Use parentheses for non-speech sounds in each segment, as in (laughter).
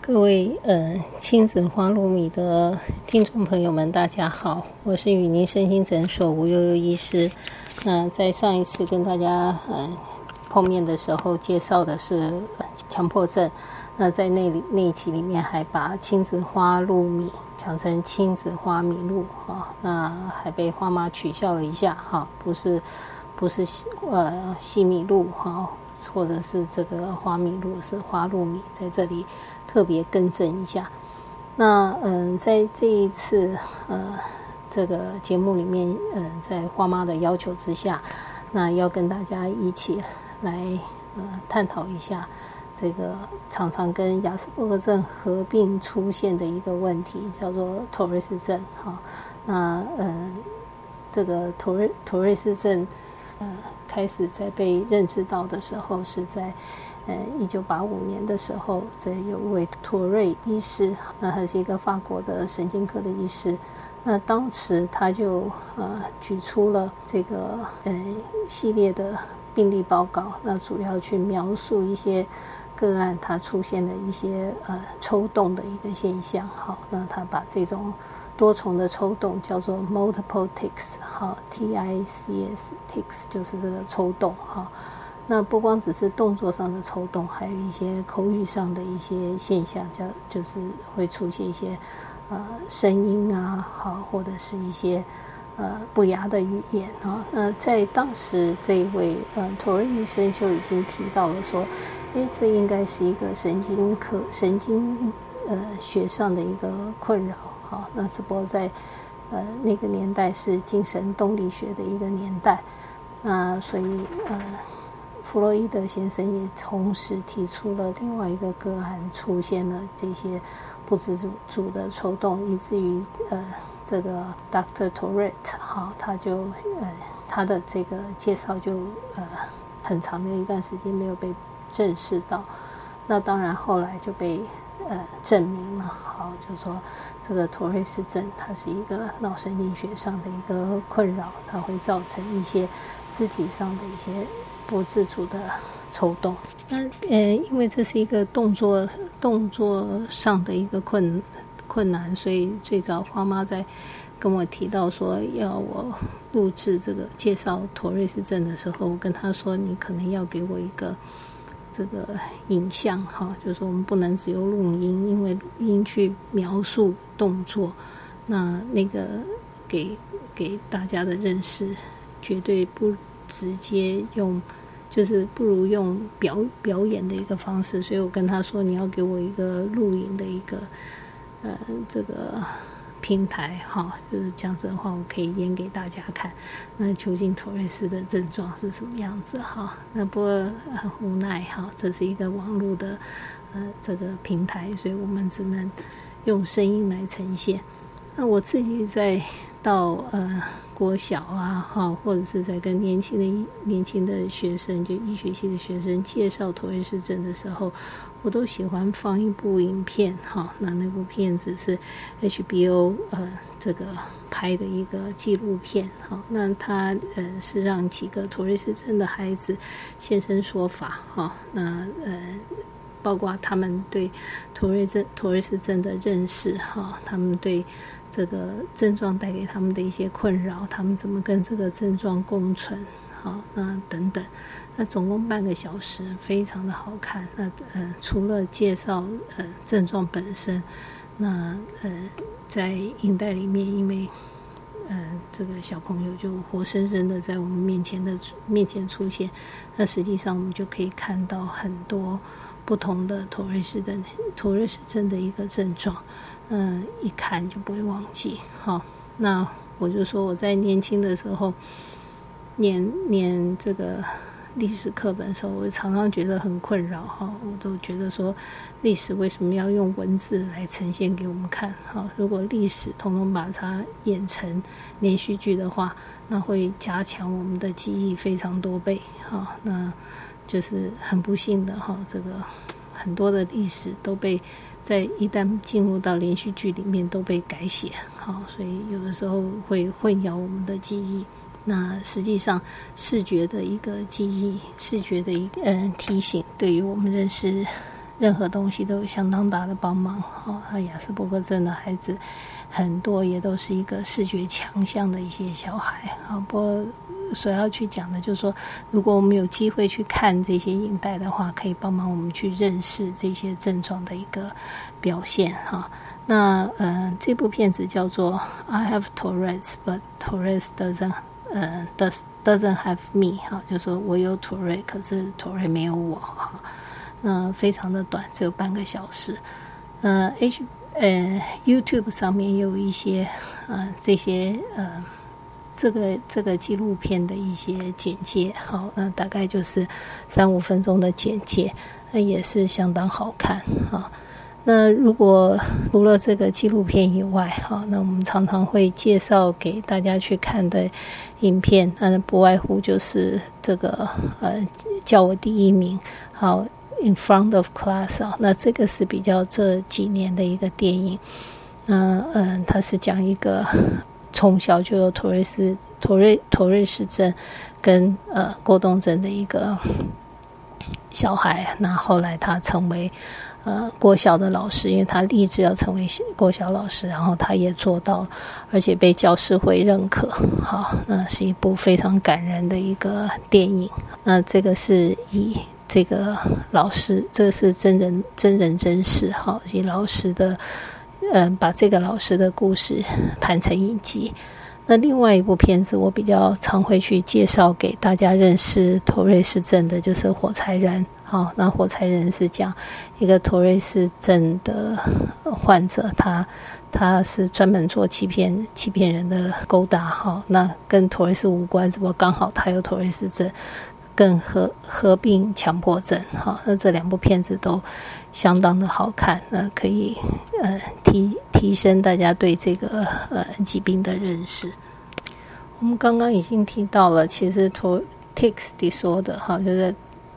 各位呃亲子花露米的听众朋友们，大家好，我是雨宁身心诊所吴悠悠医师。那在上一次跟大家呃碰面的时候，介绍的是强迫症。那在那里那一期里面，还把亲子花露米讲成亲子花米露啊，那还被花妈取笑了一下哈，不是不是呃西米露哈，或者是这个花米露是花露米，在这里。特别更正一下，那嗯，在这一次呃这个节目里面，嗯，在花妈的要求之下，那要跟大家一起来呃探讨一下这个常常跟亚斯伯格症合并出现的一个问题，叫做托瑞斯症。哈，那嗯，这个托瑞托瑞斯症呃开始在被认知到的时候是在。呃，一九八五年的时候，这有位托瑞医师，那他是一个法国的神经科的医师。那当时他就呃举出了这个呃系列的病例报告，那主要去描述一些个案他出现的一些呃抽动的一个现象。好，那他把这种多重的抽动叫做 multiple tics，好，T I C S tics 就是这个抽动，哈。那不光只是动作上的抽动，还有一些口语上的一些现象，叫就是会出现一些呃声音啊，好或者是一些呃不雅的语言啊。那在当时这一位呃托尔医生就已经提到了说，诶，这应该是一个神经科神经呃学上的一个困扰。好，那只不过在呃那个年代是精神动力学的一个年代，那所以呃。弗洛伊德先生也同时提出了另外一个个案，出现了这些不自主的抽动，以至于呃，这个 Dr. Tourette 哈，他就呃，他的这个介绍就呃很长的一段时间没有被正视到。那当然后来就被呃证明了，好，就是说这个托瑞斯症它是一个脑神经学上的一个困扰，它会造成一些肢体上的一些。不自主的抽动，那呃，因为这是一个动作动作上的一个困困难，所以最早花妈在跟我提到说要我录制这个介绍妥瑞氏症的时候，我跟他说你可能要给我一个这个影像哈，就是我们不能只有录音，因为录音去描述动作，那那个给给大家的认识绝对不直接用。就是不如用表表演的一个方式，所以我跟他说：“你要给我一个录影的一个呃这个平台，哈，就是这样子的话，我可以演给大家看。那究竟托瑞斯的症状是什么样子？哈，那不过很无奈哈，这是一个网络的呃这个平台，所以我们只能用声音来呈现。那我自己在到呃。”国小啊，哈，或者是在跟年轻的年轻的学生，就医学系的学生介绍托瑞氏症的时候，我都喜欢放一部影片，哈，那那部片子是 HBO 呃这个拍的一个纪录片，哈，那他呃是让几个托瑞氏症的孩子现身说法，哈，那呃包括他们对托瑞症托瑞氏症的认识，哈，他们对。这个症状带给他们的一些困扰，他们怎么跟这个症状共存？好，那等等，那总共半个小时，非常的好看。那呃，除了介绍呃症状本身，那呃，在影带里面，因为呃这个小朋友就活生生的在我们面前的面前出现，那实际上我们就可以看到很多不同的妥瑞氏症妥瑞氏症的一个症状，嗯，一看就不会忘记。好，那我就说我在年轻的时候念念这个。历史课本的时候，我常常觉得很困扰哈，我都觉得说，历史为什么要用文字来呈现给我们看？哈，如果历史统统把它演成连续剧的话，那会加强我们的记忆非常多倍哈。那就是很不幸的哈，这个很多的历史都被在一旦进入到连续剧里面都被改写，好，所以有的时候会混淆我们的记忆。那实际上，视觉的一个记忆，视觉的一个嗯提醒，对于我们认识任何东西都有相当大的帮忙。哈，那亚斯伯格症的孩子很多也都是一个视觉强项的一些小孩。啊，不过所要去讲的，就是说，如果我们有机会去看这些影带的话，可以帮忙我们去认识这些症状的一个表现。哈，那嗯，这部片子叫做《I Have Tourette's, But Tourette's Doesn't》。呃，does doesn't have me 哈，就说我有土瑞，可是土瑞没有我哈。那非常的短，只有半个小时。呃，H 呃 YouTube 上面有一些呃这些呃这个这个纪录片的一些简介，好，那大概就是三五分钟的简介，那也是相当好看啊。那如果除了这个纪录片以外，哈，那我们常常会介绍给大家去看的影片，那不外乎就是这个呃，叫我第一名，好，In front of class 啊，那这个是比较这几年的一个电影，那嗯，它是讲一个从小就有托瑞斯托瑞托瑞氏症跟呃过动症的一个小孩，那后来他成为。呃，国小的老师，因为他立志要成为国小老师，然后他也做到，而且被教师会认可。好，那是一部非常感人的一个电影。那这个是以这个老师，这是真人真人真事，好，以老师的，嗯，把这个老师的故事拍成影集。那另外一部片子，我比较常会去介绍给大家认识托瑞斯症的，就是《火柴人》。好，那《火柴人》是讲一个托瑞斯症的患者，他他是专门做欺骗欺骗人的勾搭。哈，那跟托瑞斯无关，只不过刚好他有托瑞斯症，更合合并强迫症。哈，那这两部片子都相当的好看，那可以呃提提升大家对这个呃疾病的认识。我们刚刚已经提到了，其实托 tics 的说的哈，就是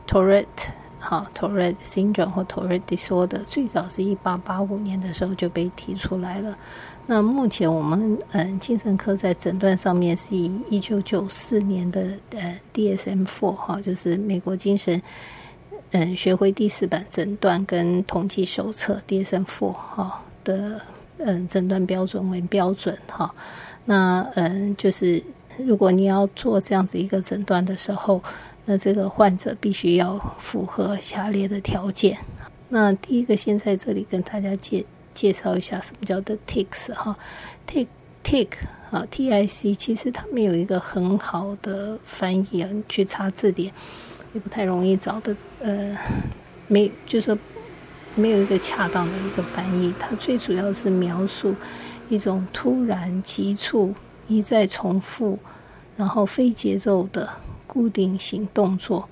Tourette。好，Tourette syndrome 或 Tourette disorder 最早是一八八五年的时候就被提出来了。那目前我们嗯精神科在诊断上面是以一九九四年的呃 DSM-4 哈，就是美国精神嗯学会第四版诊断跟统计手册 DSM-4 哈的嗯诊断标准为标准哈。那嗯就是如果你要做这样子一个诊断的时候。那这个患者必须要符合下列的条件。那第一个，先在这里跟大家介介绍一下什么叫做 tics 哈，tic tic 啊，t i c，其实它没有一个很好的翻译啊，你去查字典也不太容易找的。呃，没，就是说没有一个恰当的一个翻译。它最主要是描述一种突然、急促、一再重复，然后非节奏的。固定型动作，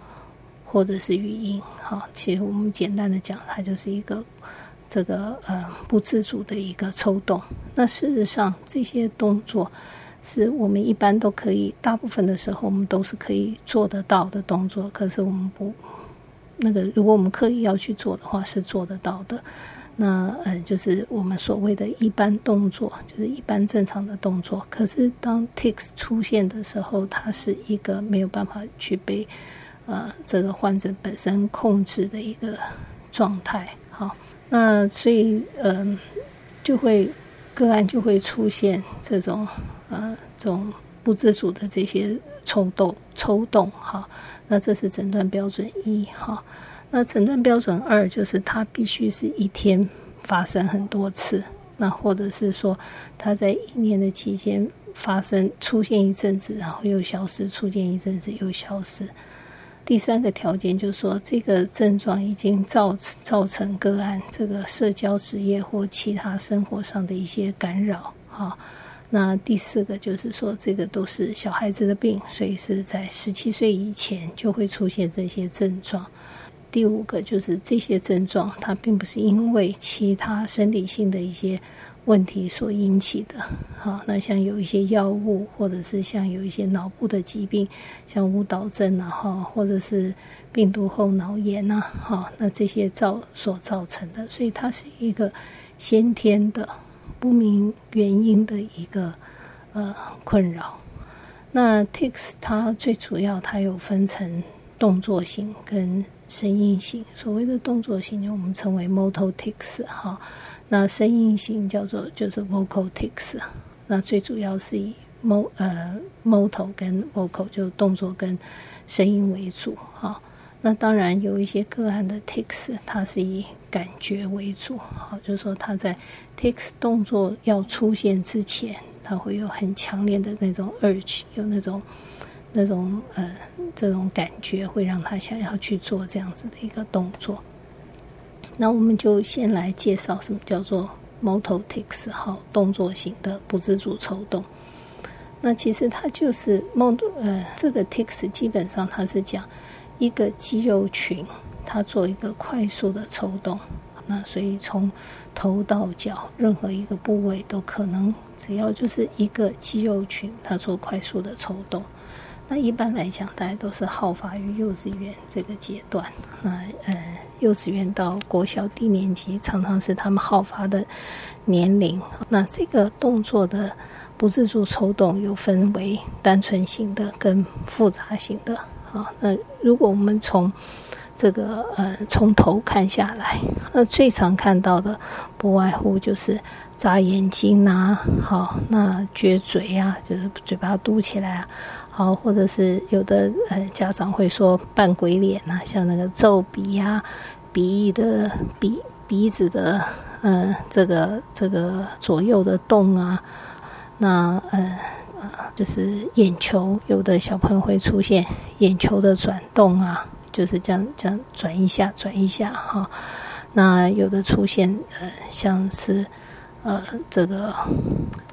或者是语音，哈，其实我们简单的讲，它就是一个这个呃不自主的一个抽动。那事实上，这些动作是我们一般都可以，大部分的时候我们都是可以做得到的动作。可是我们不那个，如果我们刻意要去做的话，是做得到的。那呃，就是我们所谓的一般动作，就是一般正常的动作。可是当 tics 出现的时候，它是一个没有办法去被呃这个患者本身控制的一个状态。好，那所以嗯，就会个案就会出现这种呃这种不自主的这些抽动抽动。哈，那这是诊断标准一。哈。那诊断标准二就是它必须是一天发生很多次，那或者是说他在一年的期间发生出现一阵子，然后又消失，出现一阵子又消失。第三个条件就是说，这个症状已经造造成个案这个社交、职业或其他生活上的一些干扰。哈，那第四个就是说，这个都是小孩子的病，所以是在十七岁以前就会出现这些症状。第五个就是这些症状，它并不是因为其他生理性的一些。问题所引起的，好，那像有一些药物，或者是像有一些脑部的疾病，像舞蹈症啊，哈，或者是病毒后脑炎啊，哈，那这些造所造成的，所以它是一个先天的不明原因的一个呃困扰。那 tics 它最主要它有分成动作型跟声音型，所谓的动作型我们称为 motor tics 哈。那声音型叫做就是 vocal tics，那最主要是以 mo 呃 motor 跟 vocal 就动作跟声音为主哈。那当然有一些个案的 tics，它是以感觉为主，好，就是说他在 tics 动作要出现之前，他会有很强烈的那种 urge，有那种那种呃这种感觉，会让他想要去做这样子的一个动作。那我们就先来介绍什么叫做 motor tics，好，动作型的不自主抽动。那其实它就是 mot 呃，这个 tics 基本上它是讲一个肌肉群，它做一个快速的抽动。那所以从头到脚任何一个部位都可能，只要就是一个肌肉群，它做快速的抽动。那一般来讲，大家都是好发于幼稚园这个阶段。那呃。幼稚园到国小低年级，常常是他们好发的年龄。那这个动作的不自主抽动，又分为单纯型的跟复杂型的。啊，那如果我们从这个呃从头看下来，那最常看到的不外乎就是眨眼睛啊，好，那撅嘴呀，就是嘴巴嘟起来啊。好，或者是有的呃家长会说扮鬼脸呐，像那个皱鼻呀、鼻翼的鼻鼻子的呃这个这个左右的动啊，那呃就是眼球，有的小朋友会出现眼球的转动啊，就是这样这样转一下转一下哈，那有的出现呃像是。呃，这个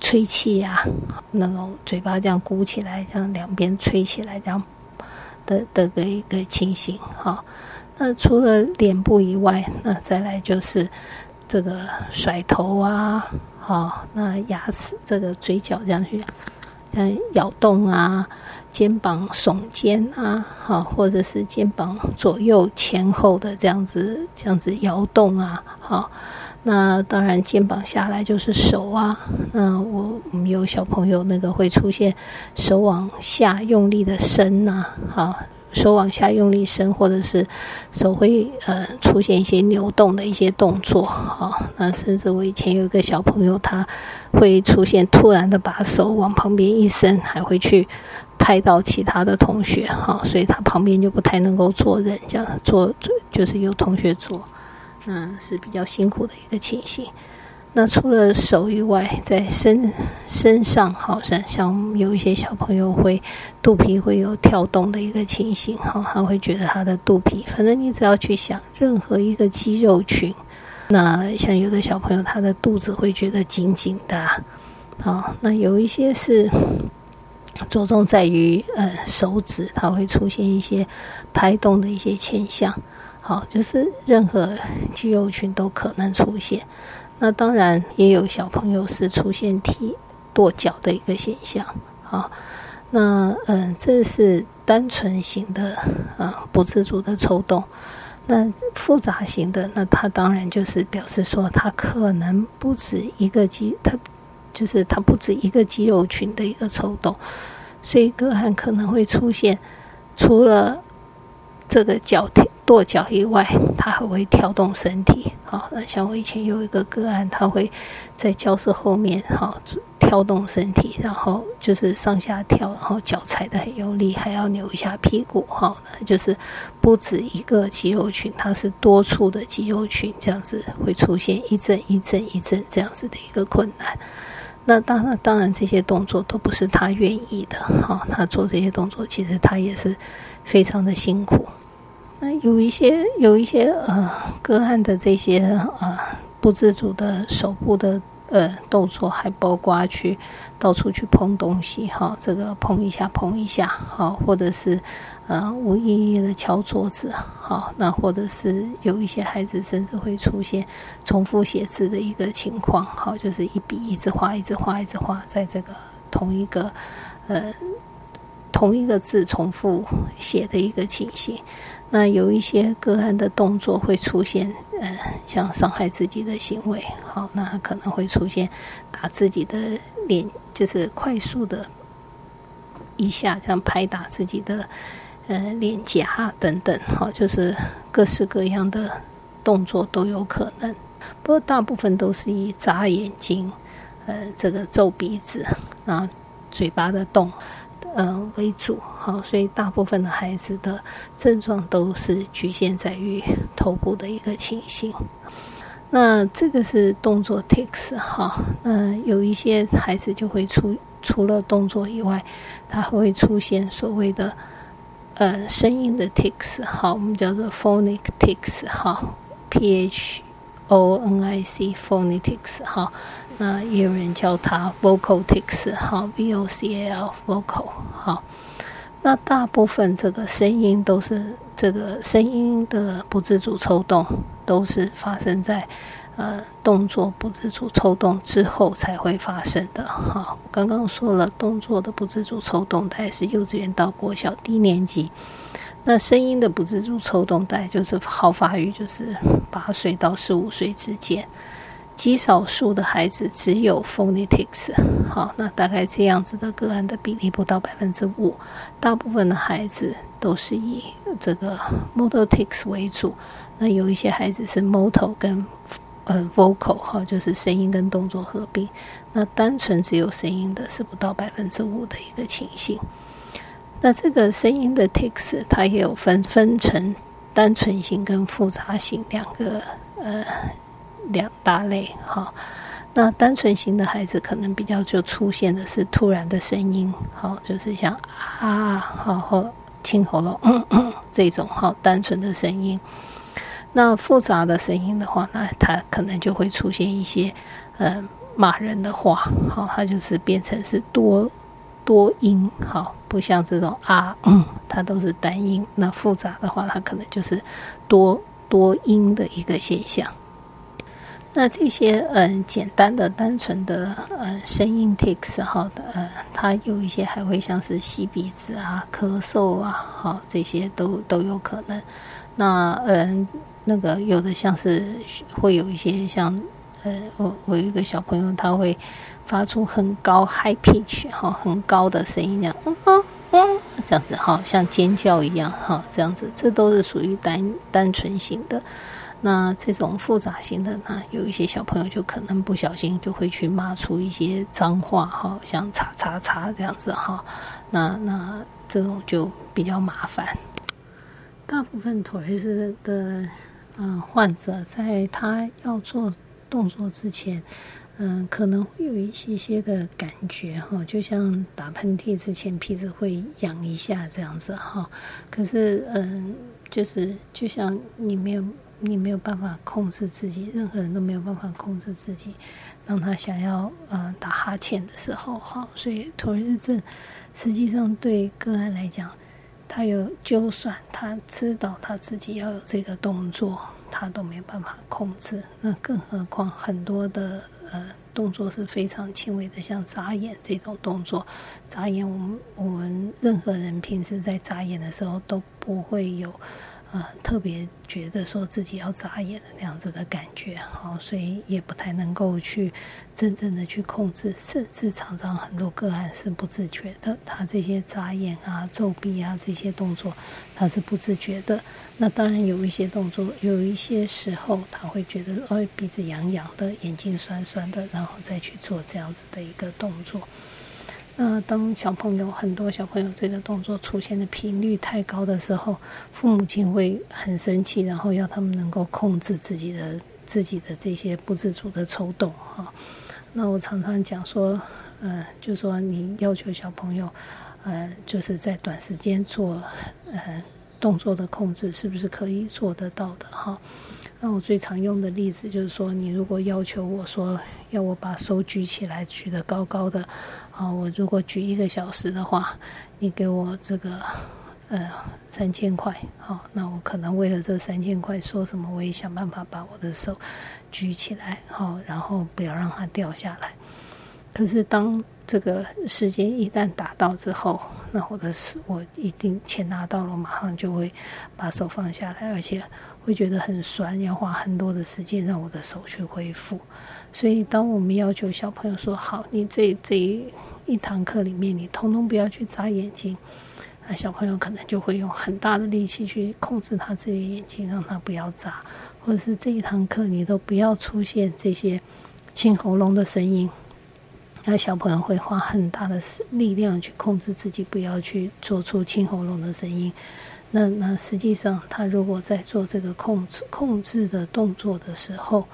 吹气呀，那种嘴巴这样鼓起来，这样两边吹起来，这样的的个一个情形哈。那除了脸部以外，那再来就是这个甩头啊，好，那牙齿这个嘴角这样去，嗯，摇动啊，肩膀耸肩啊，好，或者是肩膀左右前后的这样子，这样子摇动啊，好。那当然，肩膀下来就是手啊。那我我们有小朋友那个会出现手往下用力的伸呐，好，手往下用力伸，或者是手会呃出现一些扭动的一些动作，好。那甚至我以前有一个小朋友，他会出现突然的把手往旁边一伸，还会去拍到其他的同学，好，所以他旁边就不太能够坐人，这样坐就是有同学坐。嗯，是比较辛苦的一个情形。那除了手以外，在身身上，好像像有一些小朋友会肚皮会有跳动的一个情形，哈，他会觉得他的肚皮，反正你只要去想任何一个肌肉群，那像有的小朋友他的肚子会觉得紧紧的，好，那有一些是着重在于呃手指，它会出现一些拍动的一些现象。好，就是任何肌肉群都可能出现。那当然也有小朋友是出现踢跺脚的一个现象。啊，那嗯，这是单纯型的啊，不自主的抽动。那复杂型的，那它当然就是表示说，它可能不止一个肌，它就是它不止一个肌肉群的一个抽动，所以个案可能会出现除了。这个脚踢跺脚以外，他还会跳动身体。好，那像我以前有一个个案，他会在教室后面，好跳动身体，然后就是上下跳，然后脚踩得很用力，还要扭一下屁股，哈，就是不止一个肌肉群，它是多处的肌肉群，这样子会出现一阵一阵一阵这样子的一个困难。那当然，当然这些动作都不是他愿意的，哈，他做这些动作其实他也是非常的辛苦。那有一些有一些呃个案的这些呃不自主的手部的。呃，动作还包括去到处去碰东西，哈，这个碰一下碰一下，好，或者是呃无意义的敲桌子，好，那或者是有一些孩子甚至会出现重复写字的一个情况，好，就是一笔一直画，一直画，一直画，在这个同一个呃同一个字重复写的一个情形。那有一些个案的动作会出现，呃，像伤害自己的行为，好，那可能会出现打自己的脸，就是快速的一下这样拍打自己的呃脸颊等等，好，就是各式各样的动作都有可能，不过大部分都是以眨眼睛，呃，这个皱鼻子，然后嘴巴的动。呃，为主，好，所以大部分的孩子的症状都是局限在于头部的一个情形。那这个是动作 tics，哈，那有一些孩子就会出除了动作以外，他还会出现所谓的呃声音的 tics，好，我们叫做 phonic tics，哈，p h o n i c phonetics，哈。那也有人叫它 vocal tics，好，v o c a l vocal，好。那大部分这个声音都是这个声音的不自主抽动，都是发生在呃动作不自主抽动之后才会发生的。好，刚刚说了动作的不自主抽动，它也是幼稚园到国小低年级。那声音的不自主抽动，大概就是好发育，就是八岁到十五岁之间。极少数的孩子只有 phonetics，好，那大概这样子的个案的比例不到百分之五，大部分的孩子都是以这个 motor tics 为主，那有一些孩子是 motor 跟呃 vocal 哈，就是声音跟动作合并，那单纯只有声音的是不到百分之五的一个情形。那这个声音的 tics 它也有分分成单纯型跟复杂型两个呃。两大类哈，那单纯型的孩子可能比较就出现的是突然的声音，好，就是像啊，好或清喉咙这种好单纯的声音。那复杂的声音的话，那他可能就会出现一些呃骂人的话，好，他就是变成是多多音，好，不像这种啊，嗯，它都是单音。那复杂的话，它可能就是多多音的一个现象。那这些嗯简单的单纯的呃声音 tics 哈的呃，它有一些还会像是吸鼻子啊、咳嗽啊，好这些都都有可能。那嗯那个有的像是会有一些像呃我我有一个小朋友他会发出很高 high pitch 哈很高的声音，这样嗯嗯嗯这样子哈像尖叫一样哈这样子，这都是属于单单纯型的。那这种复杂型的呢，有一些小朋友就可能不小心就会去骂出一些脏话，哈，像“叉叉叉”这样子，哈。那那这种就比较麻烦。大部分妥瑞斯的嗯患者，在他要做动作之前，嗯，可能会有一些些的感觉，哈，就像打喷嚏之前鼻子会痒一下这样子，哈。可是，嗯，就是就像你没有。你没有办法控制自己，任何人都没有办法控制自己。当他想要呃打哈欠的时候，哈，所以妥瑞症实际上对个案来讲，他有就算他知道他自己要有这个动作，他都没有办法控制。那更何况很多的呃动作是非常轻微的，像眨眼这种动作，眨眼我们我们任何人平时在眨眼的时候都不会有。呃特别觉得说自己要眨眼的那样子的感觉，好，所以也不太能够去真正的去控制，甚至常常很多个案是不自觉的，他这些眨眼啊、皱鼻啊这些动作他是不自觉的。那当然有一些动作，有一些时候他会觉得哦鼻子痒痒的，眼睛酸酸的，然后再去做这样子的一个动作。那当小朋友很多小朋友这个动作出现的频率太高的时候，父母亲会很生气，然后要他们能够控制自己的自己的这些不自主的抽动哈。那我常常讲说，呃，就说你要求小朋友，呃，就是在短时间做呃动作的控制，是不是可以做得到的哈？那我最常用的例子就是说，你如果要求我说要我把手举起来，举得高高的。啊，我如果举一个小时的话，你给我这个呃三千块，好，那我可能为了这三千块，说什么我也想办法把我的手举起来，好，然后不要让它掉下来。可是当这个时间一旦达到之后，那我的手我一定钱拿到了，马上就会把手放下来，而且会觉得很酸，要花很多的时间让我的手去恢复。所以，当我们要求小朋友说：“好，你这这一堂课里面，你通通不要去眨眼睛。”那小朋友可能就会用很大的力气去控制他自己眼睛，让他不要眨，或者是这一堂课你都不要出现这些清喉咙的声音。那小朋友会花很大的力量去控制自己，不要去做出清喉咙的声音。那那实际上，他如果在做这个控制控制的动作的时候，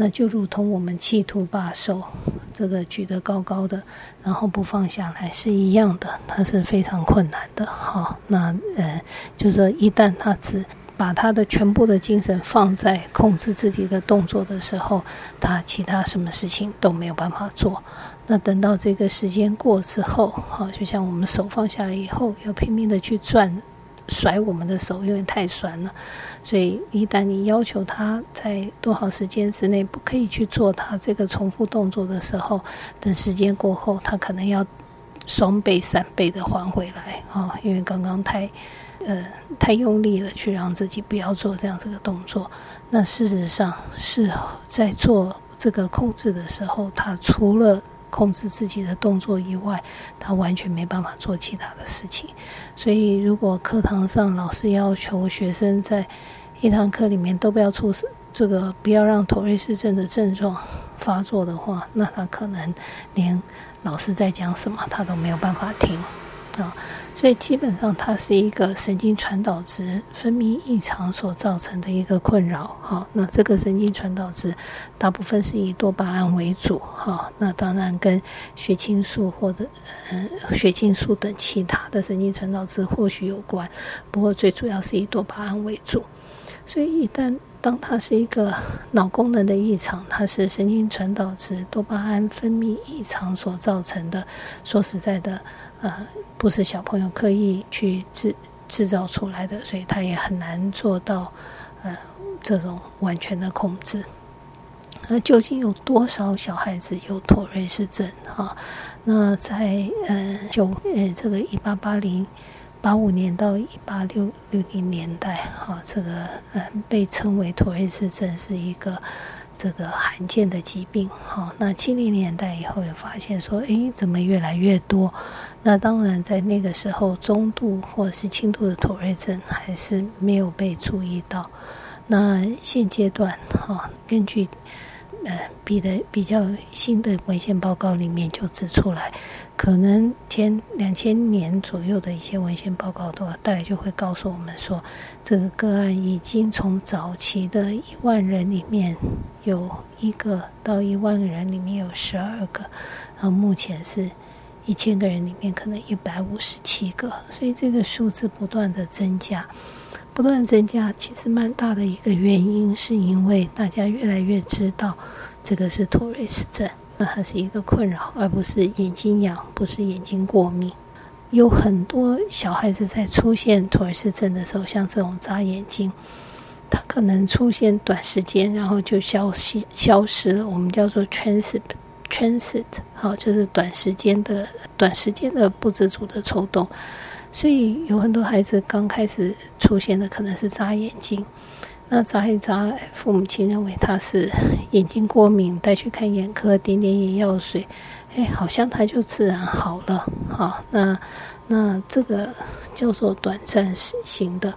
那就如同我们企图把手这个举得高高的，然后不放下来是一样的，它是非常困难的。好，那呃，就是说一旦他只把他的全部的精神放在控制自己的动作的时候，他其他什么事情都没有办法做。那等到这个时间过之后，好，就像我们手放下来以后，要拼命的去转。甩我们的手，因为太酸了，所以一旦你要求他在多少时间之内不可以去做他这个重复动作的时候，等时间过后，他可能要双倍、三倍的还回来啊！因为刚刚太呃太用力了，去让自己不要做这样这个动作。那事实上是在做这个控制的时候，他除了控制自己的动作以外，他完全没办法做其他的事情。所以，如果课堂上老师要求学生在一堂课里面都不要出这个，不要让妥瑞氏症的症状发作的话，那他可能连老师在讲什么他都没有办法听啊。所以基本上，它是一个神经传导质分泌异常所造成的一个困扰。哈，那这个神经传导质大部分是以多巴胺为主。哈，那当然跟血清素或者嗯血清素等其他的神经传导质或许有关，不过最主要是以多巴胺为主。所以一旦当它是一个脑功能的异常，它是神经传导质多巴胺分泌异常所造成的。说实在的，呃。不是小朋友刻意去制制造出来的，所以他也很难做到呃这种完全的控制。而究竟有多少小孩子有妥瑞氏症？哈，那在呃九呃这个一八八零八五年到一八六六零年代，哈，这个呃被称为妥瑞氏症是一个。这个罕见的疾病，好，那七零年代以后，就发现说，哎，怎么越来越多？那当然，在那个时候，中度或者是轻度的妥瑞症还是没有被注意到。那现阶段，哈，根据。呃，比的比较新的文献报告里面就指出来，可能前两千年左右的一些文献报告，都大概就会告诉我们说，这个个案已经从早期的一万人里面有一个到一万个人里面有十二个，然后目前是一千个人里面可能一百五十七个，所以这个数字不断的增加。不断增加，其实蛮大的一个原因，是因为大家越来越知道这个是托瑞氏症，那它是一个困扰，而不是眼睛痒，不是眼睛过敏。有很多小孩子在出现妥瑞氏症的时候，像这种眨眼睛，它可能出现短时间，然后就消失消失了。我们叫做 transit transit，好，就是短时间的短时间的不自主的抽动。所以有很多孩子刚开始出现的可能是眨眼睛，那眨一眨，父母亲认为他是眼睛过敏，带去看眼科，点点眼药水，哎，好像他就自然好了。好，那那这个叫做短暂型的。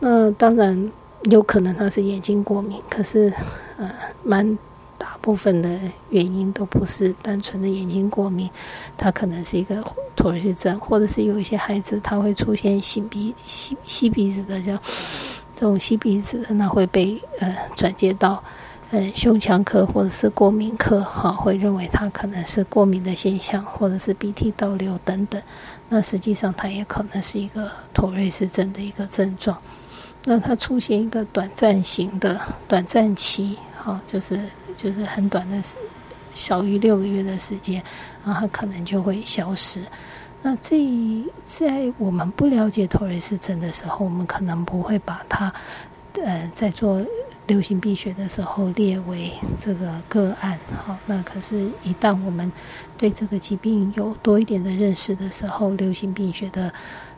那当然有可能他是眼睛过敏，可是呃，蛮。大部分的原因都不是单纯的眼睛过敏，他可能是一个妥瑞症，或者是有一些孩子他会出现擤鼻、吸吸鼻子的，叫这种吸鼻子，那会被呃转接到呃胸腔科或者是过敏科，哈，会认为他可能是过敏的现象，或者是鼻涕倒流等等。那实际上它也可能是一个妥瑞氏症的一个症状。那它出现一个短暂型的短暂期，哈，就是。就是很短的时，小于六个月的时间，然后它可能就会消失。那这在我们不了解托雷斯症的时候，我们可能不会把它，呃，在做流行病学的时候列为这个个案。好，那可是，一旦我们对这个疾病有多一点的认识的时候，流行病学的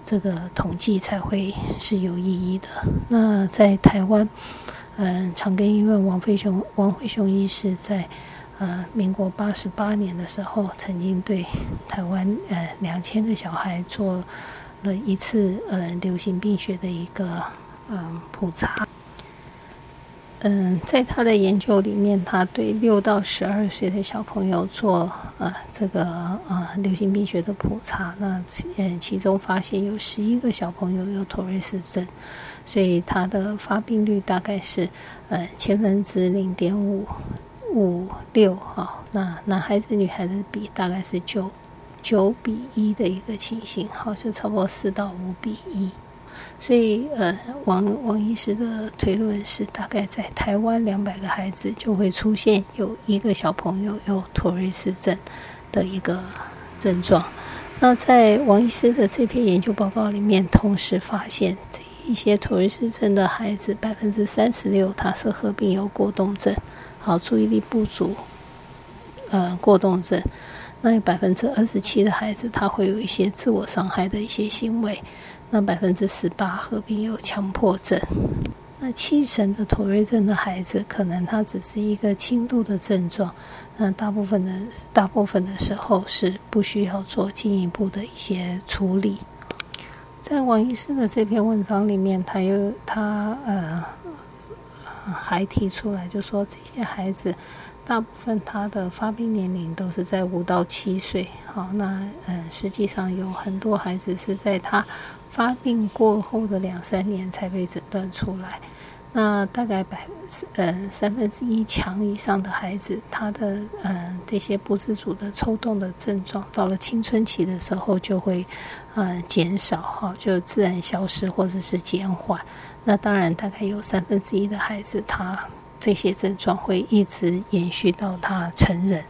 这个统计才会是有意义的。那在台湾。嗯，长庚医院王飞雄王辉雄医师在呃民国八十八年的时候，曾经对台湾呃两千个小孩做了一次呃流行病学的一个嗯普查。嗯，在他的研究里面，他对六到十二岁的小朋友做呃这个呃流行病学的普查，那嗯其中发现有十一个小朋友有妥瑞氏症。所以它的发病率大概是，呃，千分之零点五五六哈。那男孩子、女孩子比大概是九九比一的一个情形，好，就差不多四到五比一。所以，呃，王王医师的推论是，大概在台湾两百个孩子就会出现有一个小朋友有妥瑞氏症的一个症状。那在王医师的这篇研究报告里面，同时发现这。一些妥瑞氏症的孩子，百分之三十六他是合并有过动症，好注意力不足，呃过动症。那有百分之二十七的孩子他会有一些自我伤害的一些行为，那百分之十八合并有强迫症。那七成的妥瑞症的孩子，可能他只是一个轻度的症状，那大部分的大部分的时候是不需要做进一步的一些处理。在王医师的这篇文章里面，他又他呃还提出来，就说这些孩子大部分他的发病年龄都是在五到七岁。好，那呃实际上有很多孩子是在他发病过后的两三年才被诊断出来。那大概百呃三分之一强以上的孩子，他的呃这些不自主的抽动的症状，到了青春期的时候就会呃减少哈，就自然消失或者是减缓。那当然，大概有三分之一的孩子，他这些症状会一直延续到他成人。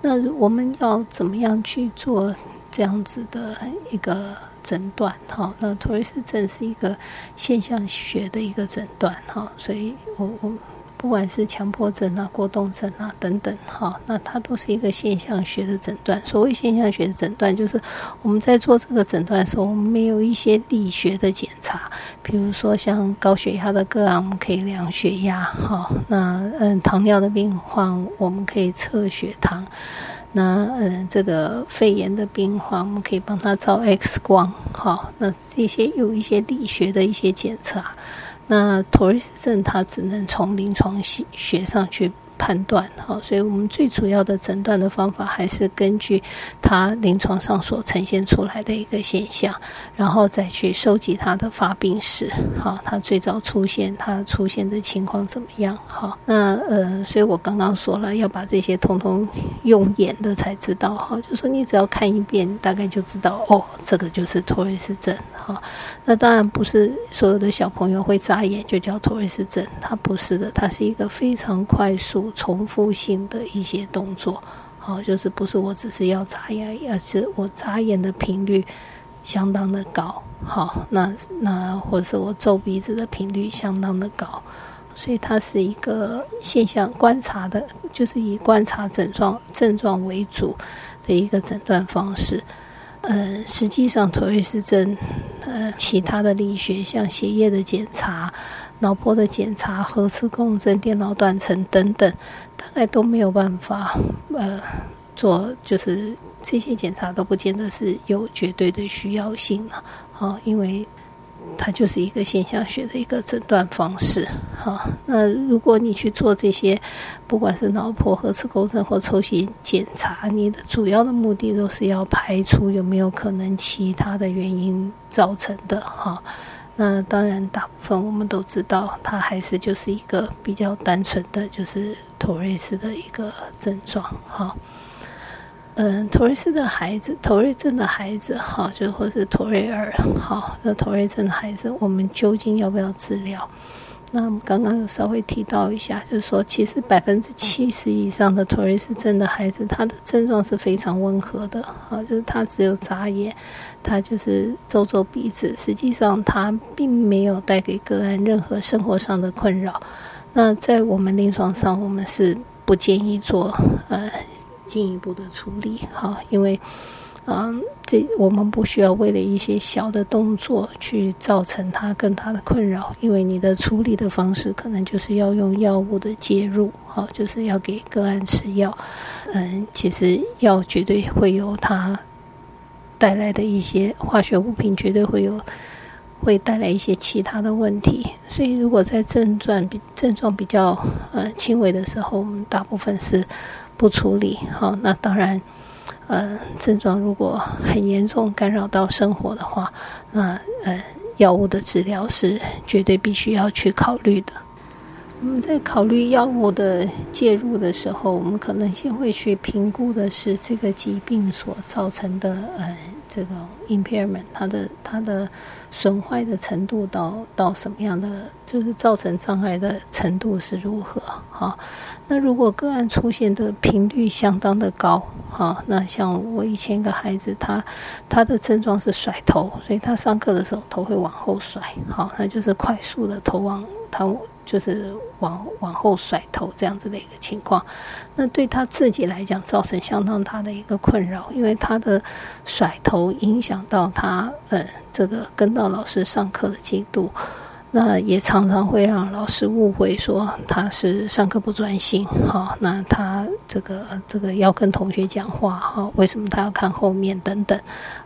那我们要怎么样去做这样子的一个？诊断哈，那托雷斯症是一个现象学的一个诊断哈，所以我我不管是强迫症啊、过动症啊等等哈，那它都是一个现象学的诊断。所谓现象学的诊断，就是我们在做这个诊断的时候，我们没有一些力学的检查，比如说像高血压的个案，我们可以量血压哈，那嗯，糖尿的病患我们可以测血糖。那嗯，这个肺炎的病患，我们可以帮他照 X 光，好，那这些有一些理学的一些检查。那妥瑞氏症，它只能从临床学上去。判断好，所以我们最主要的诊断的方法还是根据他临床上所呈现出来的一个现象，然后再去收集他的发病史，好，他最早出现，他出现的情况怎么样？好，那呃，所以我刚刚说了，要把这些通通用眼的才知道，哈，就说你只要看一遍，大概就知道，哦，这个就是托瑞斯症，哈，那当然不是所有的小朋友会眨眼就叫托瑞斯症，它不是的，它是一个非常快速。重复性的一些动作，好，就是不是我只是要眨眼，而是我眨眼的频率相当的高，好，那那或者是我皱鼻子的频率相当的高，所以它是一个现象观察的，就是以观察症状症状为主的一个诊断方式。呃，实际上妥瑞氏症，呃，其他的力学像血液的检查、脑波的检查、核磁共振、电脑断层等等，大概都没有办法，呃，做就是这些检查都不见得是有绝对的需要性了，好，因为。它就是一个现象学的一个诊断方式，哈。那如果你去做这些，不管是脑波、核磁共振或抽血检查，你的主要的目的都是要排除有没有可能其他的原因造成的，哈。那当然，大部分我们都知道，他还是就是一个比较单纯的就是托瑞斯的一个症状，哈。嗯，托瑞斯的孩子，托瑞症的孩子，哈，就或是托瑞尔，好，那托瑞症的孩子，我们究竟要不要治疗？那我们刚刚有稍微提到一下，就是说，其实百分之七十以上的托瑞斯症的孩子，他的症状是非常温和的，啊，就是他只有眨眼，他就是皱皱鼻子，实际上他并没有带给个案任何生活上的困扰。那在我们临床上，我们是不建议做，呃。进一步的处理，好，因为，嗯，这我们不需要为了一些小的动作去造成他更大的困扰，因为你的处理的方式可能就是要用药物的介入，好，就是要给个案吃药，嗯，其实药绝对会有它带来的一些化学物品，绝对会有会带来一些其他的问题，所以如果在症状比症状比较呃轻微的时候，我们大部分是。不处理好，那当然，呃，症状如果很严重，干扰到生活的话，那呃，药物的治疗是绝对必须要去考虑的。我们在考虑药物的介入的时候，我们可能先会去评估的是这个疾病所造成的呃。这个 impairment，它的它的损坏的程度到到什么样的，就是造成障碍的程度是如何？哈，那如果个案出现的频率相当的高，哈，那像我以前一个孩子，他他的症状是甩头，所以他上课的时候头会往后甩，好，那就是快速的头往他。就是往往后甩头这样子的一个情况，那对他自己来讲造成相当大的一个困扰，因为他的甩头影响到他呃这个跟到老师上课的进度。那也常常会让老师误会说他是上课不专心，哈，那他这个这个要跟同学讲话，哈，为什么他要看后面等等，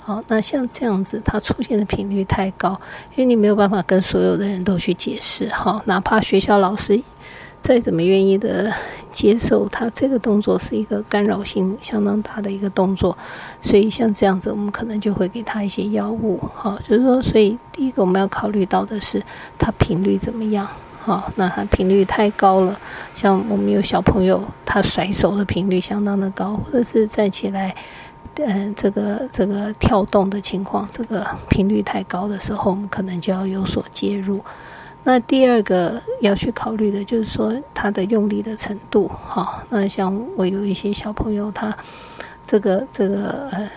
好，那像这样子他出现的频率太高，因为你没有办法跟所有的人都去解释，哈，哪怕学校老师。再怎么愿意的接受，他这个动作是一个干扰性相当大的一个动作，所以像这样子，我们可能就会给他一些药物，哈，就是说，所以第一个我们要考虑到的是他频率怎么样，哈，那他频率太高了，像我们有小朋友，他甩手的频率相当的高，或者是站起来，嗯，这个这个跳动的情况，这个频率太高的时候，我们可能就要有所介入。那第二个要去考虑的就是说他的用力的程度，哈。那像我有一些小朋友，他这个这个呃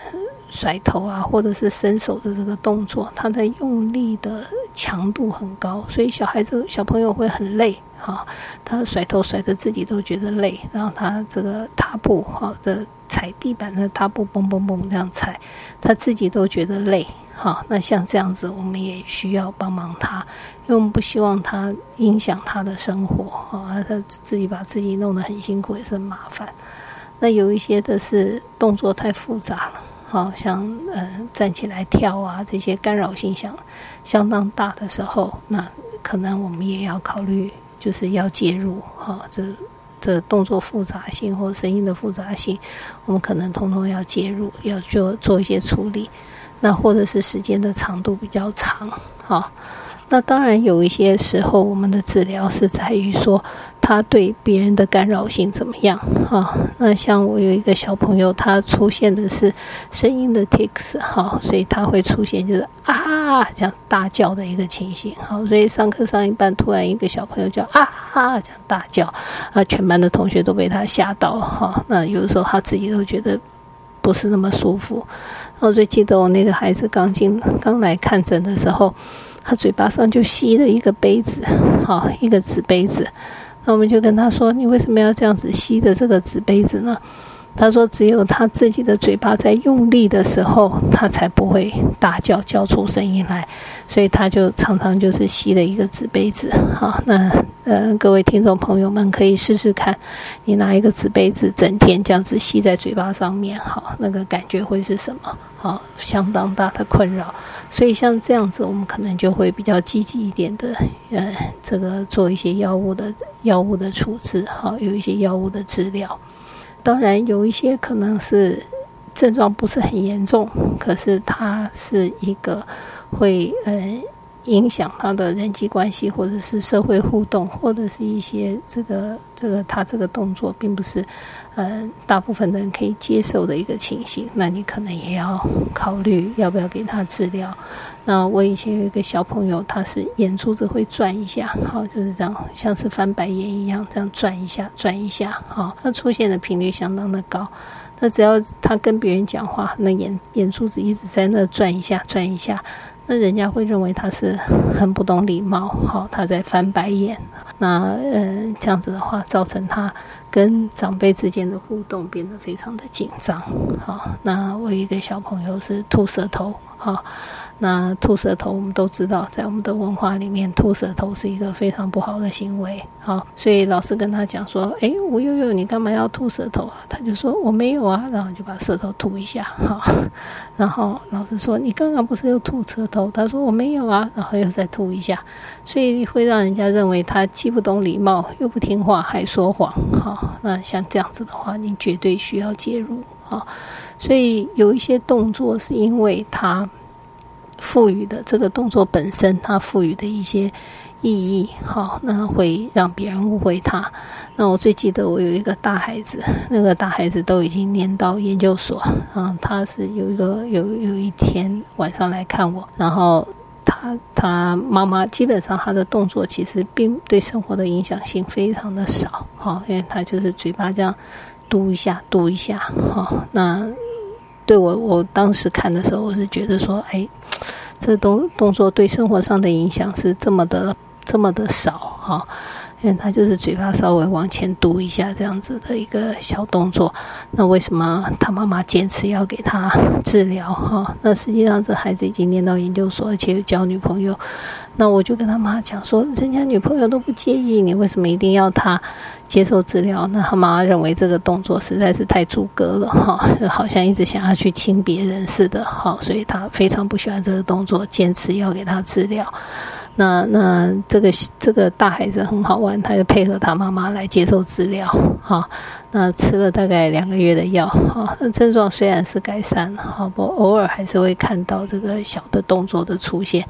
甩头啊，或者是伸手的这个动作，他的用力的强度很高，所以小孩子小朋友会很累，哈。他甩头甩的自己都觉得累，然后他这个踏步，哈，这踩地板的踏步，嘣嘣嘣这样踩，他自己都觉得累。好，那像这样子，我们也需要帮忙他，因为我们不希望他影响他的生活啊，他自己把自己弄得很辛苦也是很麻烦。那有一些的是动作太复杂了，好像呃站起来跳啊这些干扰性相相当大的时候，那可能我们也要考虑，就是要介入哈，这这动作复杂性或声音的复杂性，我们可能通通要介入，要做做一些处理。那或者是时间的长度比较长，好，那当然有一些时候，我们的治疗是在于说他对别人的干扰性怎么样，哈。那像我有一个小朋友，他出现的是声音的 tics，哈，所以他会出现就是啊这样大叫的一个情形，好，所以上课上一半，突然一个小朋友叫啊啊这样大叫，啊，全班的同学都被他吓到，哈。那有的时候他自己都觉得。不是那么舒服。我最记得我那个孩子刚进刚来看诊的时候，他嘴巴上就吸了一个杯子，好一个纸杯子。那我们就跟他说：“你为什么要这样子吸的这个纸杯子呢？”他说，只有他自己的嘴巴在用力的时候，他才不会大叫叫出声音来。所以他就常常就是吸了一个纸杯子。好，那呃，各位听众朋友们可以试试看，你拿一个纸杯子，整天这样子吸在嘴巴上面，好，那个感觉会是什么？好，相当大的困扰。所以像这样子，我们可能就会比较积极一点的，呃，这个做一些药物的药物的处置，好，有一些药物的治疗。当然，有一些可能是症状不是很严重，可是它是一个会呃。影响他的人际关系，或者是社会互动，或者是一些这个这个他这个动作，并不是呃大部分的人可以接受的一个情形。那你可能也要考虑要不要给他治疗。那我以前有一个小朋友，他是眼珠子会转一下，好就是这样，像是翻白眼一样，这样转一下转一下，好，他出现的频率相当的高。那只要他跟别人讲话，那眼眼珠子一直在那转一下转一下。那人家会认为他是很不懂礼貌，好，他在翻白眼。那呃，这样子的话，造成他跟长辈之间的互动变得非常的紧张。好，那我一个小朋友是吐舌头，好。那吐舌头，我们都知道，在我们的文化里面，吐舌头是一个非常不好的行为。好，所以老师跟他讲说：“诶，吴悠悠，你干嘛要吐舌头啊？”他就说：“我没有啊。”然后就把舌头吐一下。(laughs) 好，然后老师说：“你刚刚不是又吐舌头？”他说：“我没有啊。”然后又再吐一下，所以会让人家认为他既不懂礼貌，又不听话，还说谎。好，那像这样子的话，你绝对需要介入。好，所以有一些动作是因为他。赋予的这个动作本身，它赋予的一些意义，好，那会让别人误会他。那我最记得我有一个大孩子，那个大孩子都已经念到研究所，啊，他是有一个有有一天晚上来看我，然后他他妈妈基本上他的动作其实并对生活的影响性非常的少，好，因为他就是嘴巴这样嘟一下嘟一下，好，那。对我，我当时看的时候，我是觉得说，哎，这动动作对生活上的影响是这么的，这么的少哈。因为他就是嘴巴稍微往前嘟一下这样子的一个小动作，那为什么他妈妈坚持要给他治疗哈？那实际上这孩子已经念到研究所，而且有交女朋友。那我就跟他妈讲说，人家女朋友都不介意，你为什么一定要他接受治疗？那他妈妈认为这个动作实在是太阻隔了哈，就 (laughs) 好像一直想要去亲别人似的哈，所以他非常不喜欢这个动作，坚持要给他治疗。那那这个这个大孩子很好玩，他就配合他妈妈来接受治疗，哈。那吃了大概两个月的药，哈。那症状虽然是改善了，哈，不偶尔还是会看到这个小的动作的出现。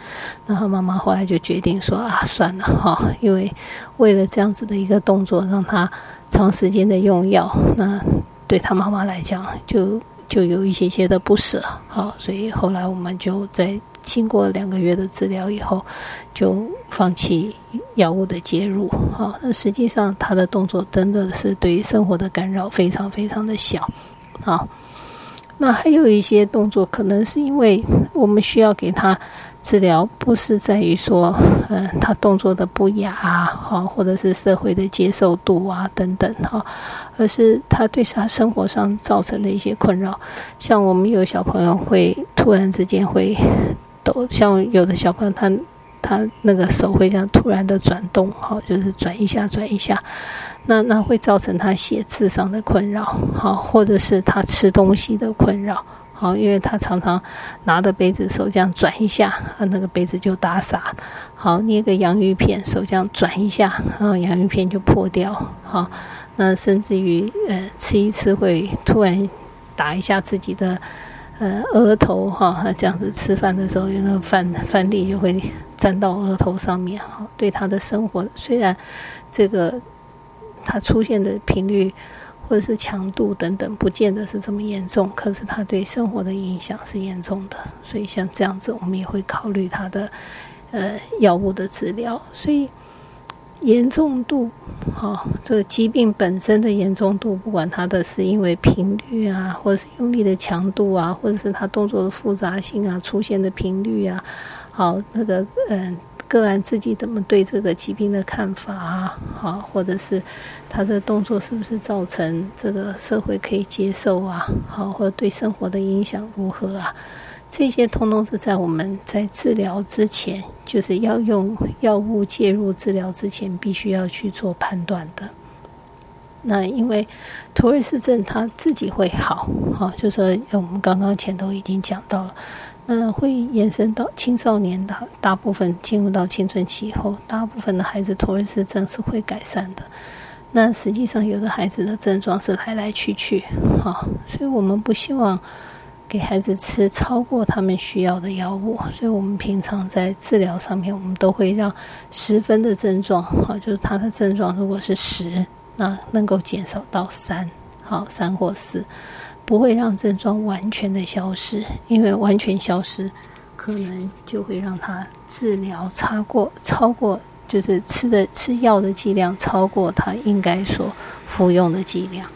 那他妈妈后来就决定说啊，算了，哈，因为为了这样子的一个动作，让他长时间的用药，那对他妈妈来讲就就有一些些的不舍，好，所以后来我们就在。经过两个月的治疗以后，就放弃药物的介入。好，那实际上他的动作真的是对生活的干扰非常非常的小。好，那还有一些动作，可能是因为我们需要给他治疗，不是在于说，嗯，他动作的不雅啊，好，或者是社会的接受度啊等等，哈，而是他对他生活上造成的一些困扰。像我们有小朋友会突然之间会抖。像有的小朋友，他他那个手会这样突然的转动，好，就是转一下转一下，那那会造成他写字上的困扰，好，或者是他吃东西的困扰，好，因为他常常拿着杯子手这样转一下，啊，那个杯子就打洒，好，捏个洋芋片手这样转一下，然后洋芋片就破掉，好，那甚至于呃吃一次会突然打一下自己的。呃，额头哈，他这样子吃饭的时候，有那个饭饭粒就会沾到额头上面哈。对他的生活，虽然这个他出现的频率或者是强度等等，不见得是这么严重，可是他对生活的影响是严重的。所以像这样子，我们也会考虑他的呃药物的治疗。所以。严重度，好，这个疾病本身的严重度，不管它的是因为频率啊，或者是用力的强度啊，或者是它动作的复杂性啊，出现的频率啊，好，那个嗯，个案自己怎么对这个疾病的看法啊，好，或者是他的动作是不是造成这个社会可以接受啊，好，或者对生活的影响如何啊？这些通通是在我们在治疗之前，就是要用药物介入治疗之前，必须要去做判断的。那因为图尔斯症他自己会好，好，就说我们刚刚前头已经讲到了，嗯会延伸到青少年的，大部分进入到青春期以后，大部分的孩子图尔斯症是会改善的。那实际上有的孩子的症状是来来去去，好，所以我们不希望。给孩子吃超过他们需要的药物，所以我们平常在治疗上面，我们都会让十分的症状，好，就是他的症状如果是十，那能够减少到三，好，三或四，不会让症状完全的消失，因为完全消失，可能就会让他治疗超过超过，就是吃的吃药的剂量超过他应该所服用的剂量。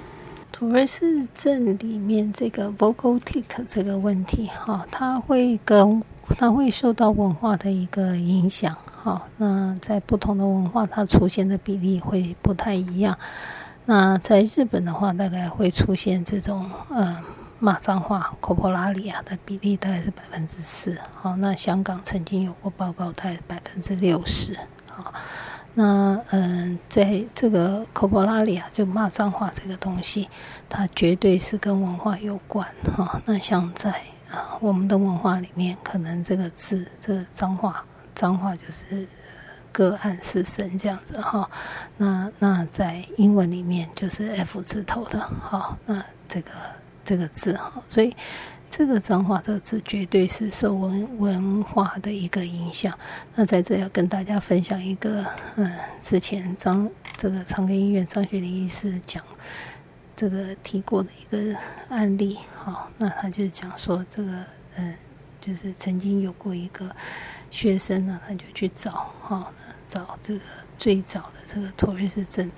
图尔斯症里面这个 vocal tic 这个问题，哈，它会跟它会受到文化的一个影响，哈。那在不同的文化，它出现的比例会不太一样。那在日本的话，大概会出现这种呃骂脏话 c o p o l a r i a 的比例大概是百分之四，好。那香港曾经有过报告，大概百分之六十，好。那嗯，在这个科波拉里啊，就骂脏话这个东西，它绝对是跟文化有关哈。那像在啊我们的文化里面，可能这个字，这个脏话，脏话就是个案是神这样子哈。那那在英文里面就是 F 字头的哈。那这个这个字哈，所以。这个脏话这个字绝对是受文文化的一个影响。那在这要跟大家分享一个，嗯，之前张这个长庚医院张学林医师讲这个提过的一个案例。好，那他就讲说这个，嗯，就是曾经有过一个学生呢，他就去找，哈，找这个最早的这个托瑞斯症，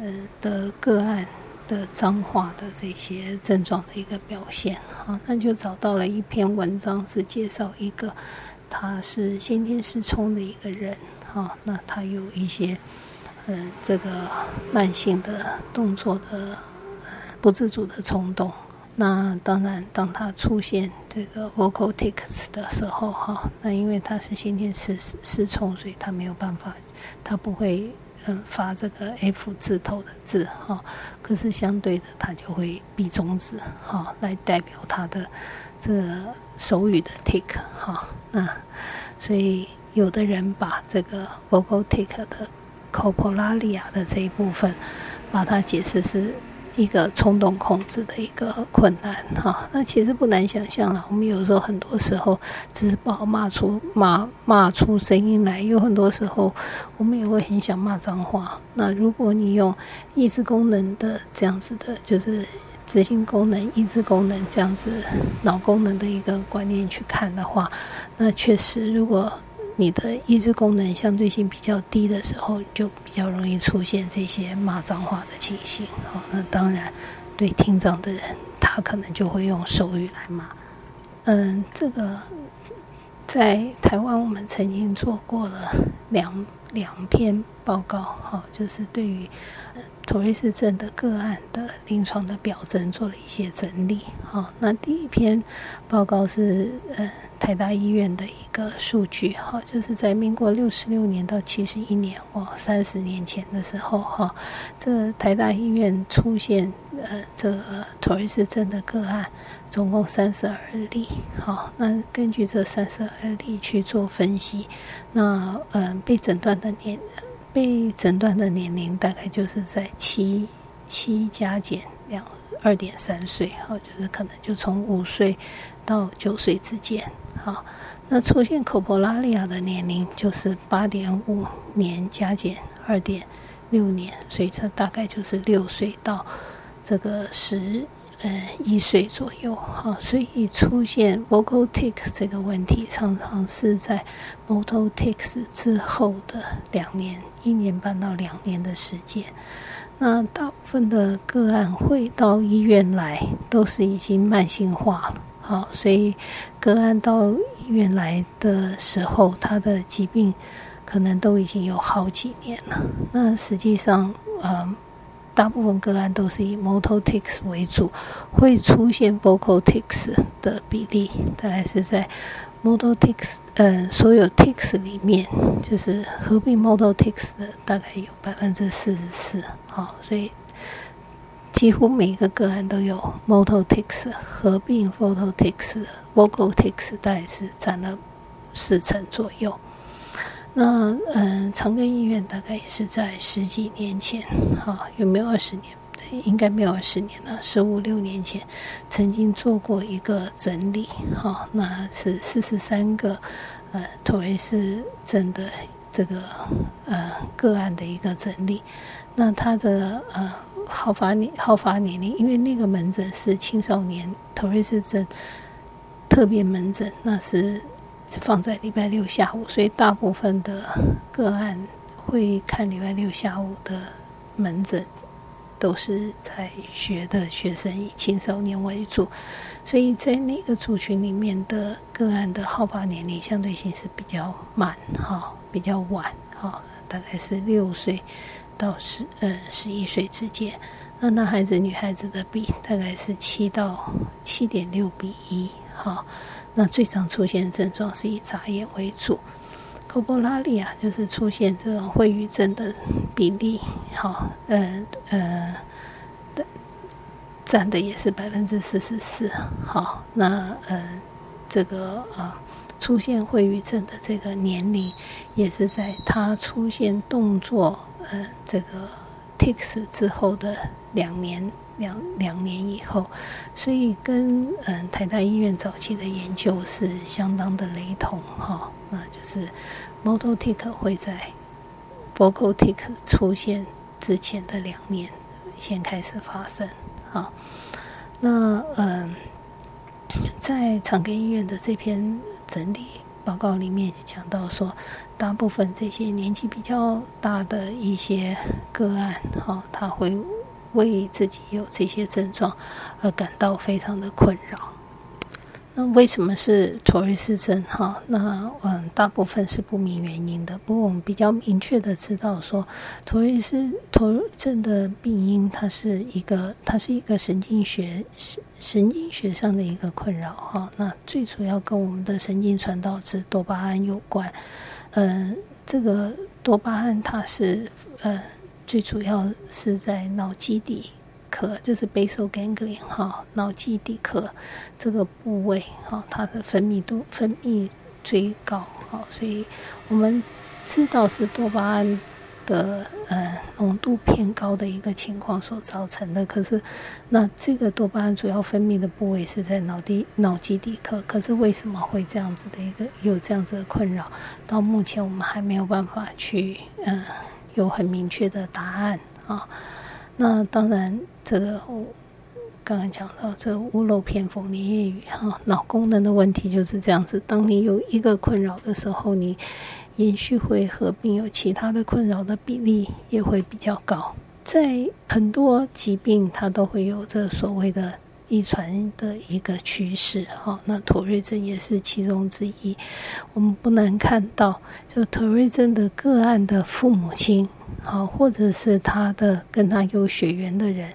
呃的个案。的脏话的这些症状的一个表现，啊，那就找到了一篇文章，是介绍一个他是先天失聪的一个人，啊，那他有一些呃这个慢性的动作的不自主的冲动，那当然当他出现这个 vocal tics 的时候，哈，那因为他是先天失失聪，所以他没有办法，他不会嗯。发这个 F 字头的字哈，可是相对的，它就会比中指哈来代表它的这个手语的 tick 哈。那所以有的人把这个 vocal tic 的 copularia 的这一部分，把它解释是。一个冲动控制的一个困难哈，那其实不难想象了。我们有时候很多时候只是不好骂出骂骂出声音来，有很多时候我们也会很想骂脏话。那如果你用抑制功能的这样子的，就是执行功能、抑制功能这样子脑功能的一个观念去看的话，那确实如果。你的抑制功能相对性比较低的时候，就比较容易出现这些骂脏话的情形。好，那当然，对听障的人，他可能就会用手语来骂。嗯，这个在台湾我们曾经做过了两两篇报告，哈，就是对于。托瑞斯症的个案的临床的表征做了一些整理。好，那第一篇报告是呃台大医院的一个数据。哈，就是在民国六十六年到七十一年，哇，三十年前的时候，哈，这台大医院出现呃这个托瑞斯症的个案，总共三十二例。好，那根据这三十二例去做分析，那嗯被诊断的年。被诊断的年龄大概就是在七七加减两二点三岁，哈，就是可能就从五岁到九岁之间，哈，那出现口婆拉利亚的年龄就是八点五年加减二点六年，所以它大概就是六岁到这个十。呃，一岁左右，哈，所以出现 vocal tic 这个问题，常常是在 vocal tics 之后的两年、一年半到两年的时间。那大部分的个案会到医院来，都是已经慢性化了，好，所以个案到医院来的时候，他的疾病可能都已经有好几年了。那实际上，嗯，大部分个案都是以 motor tics 为主，会出现 vocal tics 的比例大概是在 motor tics，呃，所有 tics 里面，就是合并 motor tics 的大概有百分之四十四。好，所以。几乎每个个案都有 motor tics 合并 photo tics、vocal tics，大概是占了四成左右。那嗯，长庚医院大概也是在十几年前，哈，有没有二十年？应该没有二十年了，十五六年前曾经做过一个整理，哈，那是四十三个呃妥瑞氏症的这个呃个案的一个整理。那他的呃。好发年好发年龄，因为那个门诊是青少年头瑞氏症特别门诊，那是放在礼拜六下午，所以大部分的个案会看礼拜六下午的门诊，都是在学的学生以青少年为主，所以在那个族群里面的个案的好发年龄相对性是比较慢哈，比较晚哈，大概是六岁。到十呃十一岁之间，那男孩子女孩子的比大概是七到七点六比一，好，那最常出现症状是以眨眼为主，科波拉利亚就是出现这种会语症的比例，好，呃呃占的也是百分之四十四，好，那呃这个呃。出现会语症的这个年龄，也是在他出现动作呃这个 tics 之后的两年两两年以后，所以跟嗯台大医院早期的研究是相当的雷同哈，那就是 motor tick 会在 vocal tick 出现之前的两年先开始发生啊，那嗯在长庚医院的这篇。整理报告里面讲到说，大部分这些年纪比较大的一些个案，哈，他会为自己有这些症状而感到非常的困扰。那为什么是妥瑞氏症？哈，那嗯，大部分是不明原因的。不过我们比较明确的知道说，妥瑞氏妥瑞症的病因，它是一个，它是一个神经学神神经学上的一个困扰。哈，那最主要跟我们的神经传导质多巴胺有关。嗯，这个多巴胺它是呃，最主要是在脑基底。壳就是 basal ganglion 哈，脑基底壳这个部位哈，它的分泌度分泌最高哈，所以我们知道是多巴胺的呃浓度偏高的一个情况所造成的。可是那这个多巴胺主要分泌的部位是在脑底脑基底壳，可是为什么会这样子的一个有这样子的困扰？到目前我们还没有办法去嗯有很明确的答案啊。那当然，这个刚刚讲到这屋漏偏逢连夜雨哈，脑功能的问题就是这样子。当你有一个困扰的时候，你延续会合并有其他的困扰的比例也会比较高。在很多疾病，它都会有这所谓的遗传的一个趋势哈。那妥瑞症也是其中之一。我们不难看到，就妥瑞症的个案的父母亲。好，或者是他的跟他有血缘的人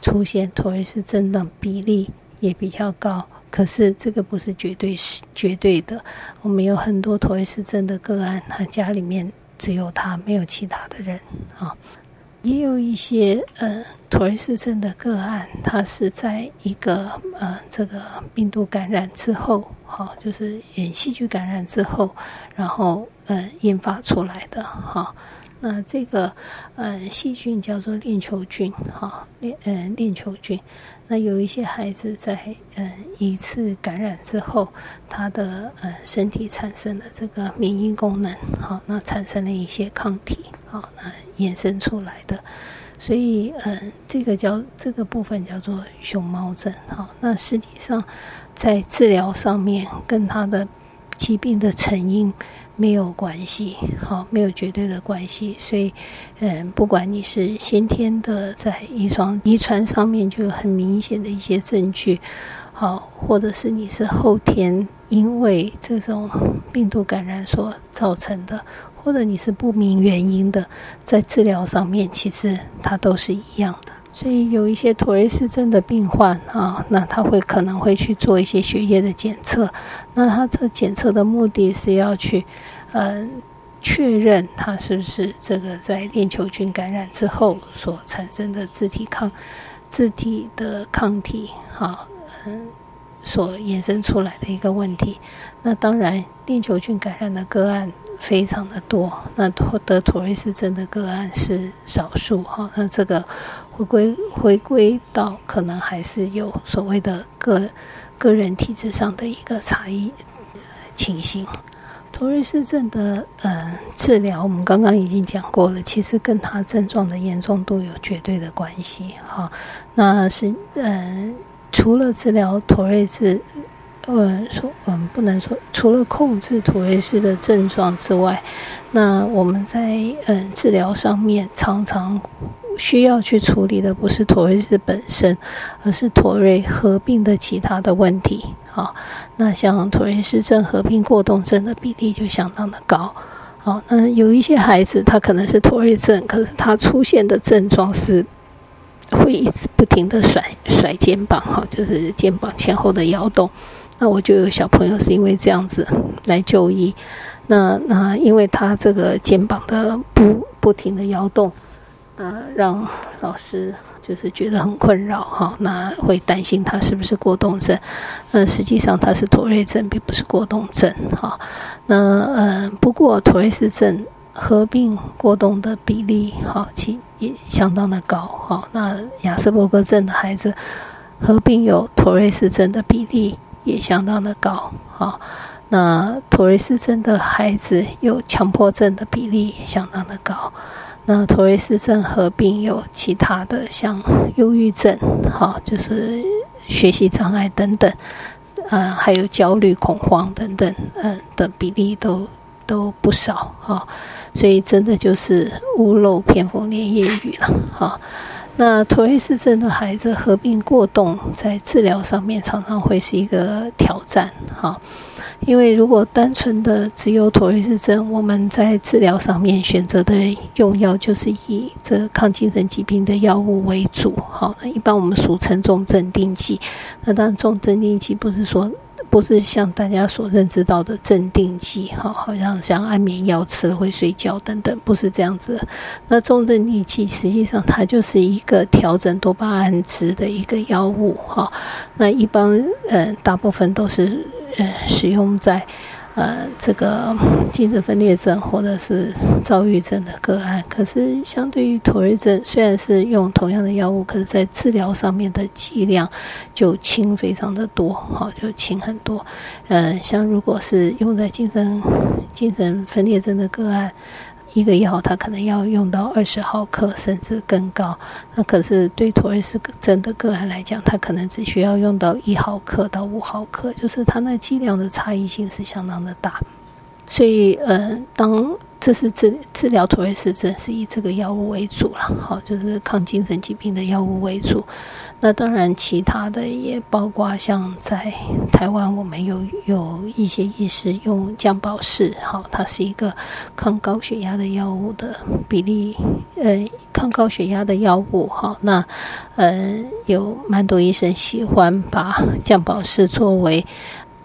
出现妥瑞氏症的比例也比较高，可是这个不是绝对是绝对的。我们有很多妥瑞氏症的个案，他家里面只有他，没有其他的人啊。也有一些呃妥瑞氏症的个案，它是在一个呃这个病毒感染之后，好，就是演细菌感染之后，然后呃研发出来的哈。那这个，呃，细菌叫做链球菌，哈，链，嗯，链球菌。那有一些孩子在，嗯，一次感染之后，他的，呃，身体产生了这个免疫功能，好，那产生了一些抗体，好，那衍生出来的。所以，嗯，这个叫这个部分叫做熊猫症，好，那实际上在治疗上面跟他的疾病的成因。没有关系，好，没有绝对的关系，所以，嗯，不管你是先天的，在遗传遗传上面就有很明显的一些证据，好，或者是你是后天因为这种病毒感染所造成的，或者你是不明原因的，在治疗上面其实它都是一样的。所以有一些妥瑞氏症的病患啊，那他会可能会去做一些血液的检测，那他这检测的目的是要去，嗯，确认他是不是这个在链球菌感染之后所产生的自体抗、自体的抗体，哈。嗯，所衍生出来的一个问题。那当然，链球菌感染的个案非常的多，那得妥瑞氏症的个案是少数哈。那这个回归回归到可能还是有所谓的个个人体质上的一个差异情形。妥瑞氏症的呃治疗，我们刚刚已经讲过了，其实跟他症状的严重度有绝对的关系哈。那是嗯。除了治疗妥瑞氏，呃，说嗯，不能说除了控制妥瑞氏的症状之外，那我们在嗯治疗上面常常需要去处理的不是妥瑞氏本身，而是妥瑞合并的其他的问题。好，那像妥瑞氏症合并过动症的比例就相当的高。好，那有一些孩子他可能是妥瑞症，可是他出现的症状是。会一直不停的甩甩肩膀，哈，就是肩膀前后的摇动。那我就有小朋友是因为这样子来就医。那那因为他这个肩膀的不不停的摇动，呃，让老师就是觉得很困扰，哈。那会担心他是不是过动症？那实际上他是妥瑞症，并不是过动症，哈。那呃，不过妥瑞氏症。合并过动的比例，好，其也相当的高，好。那亚斯伯格症的孩子合并有妥瑞氏症的比例也相当的高，好。那妥瑞氏症的孩子有强迫症的比例也相当的高。那妥瑞氏症合并有其他的像忧郁症，好，就是学习障碍等等，呃，还有焦虑、恐慌等等，嗯的比例都都不少，哈。所以真的就是屋漏偏逢连夜雨了，哈。那妥瑞氏症的孩子合并过动，在治疗上面常常会是一个挑战，哈。因为如果单纯的只有妥瑞氏症，我们在治疗上面选择的用药就是以这抗精神疾病的药物为主，好。那一般我们俗称重镇定剂，那当然重镇定剂不是说。不是像大家所认知到的镇定剂，哈，好像像安眠药吃了会睡觉等等，不是这样子。那重症定剂实际上它就是一个调整多巴胺值的一个药物，哈。那一般呃大部分都是呃使用在。呃，这个精神分裂症或者是躁郁症的个案，可是相对于妥瑞症，虽然是用同样的药物，可是在治疗上面的剂量就轻非常的多，好，就轻很多。嗯，像如果是用在精神精神分裂症的个案。一个药，它可能要用到二十毫克，甚至更高。那可是对妥瑞氏症的个案来讲，它可能只需要用到一毫克到五毫克，就是它那剂量的差异性是相当的大。所以，呃，当这是治治疗妥瑞氏症是以这个药物为主了，好，就是抗精神疾病的药物为主。那当然，其他的也包括像在台湾，我们有有一些医师用降保式，好，它是一个抗高血压的药物的比例，呃，抗高血压的药物，好，那呃，有蛮多医生喜欢把降保式作为。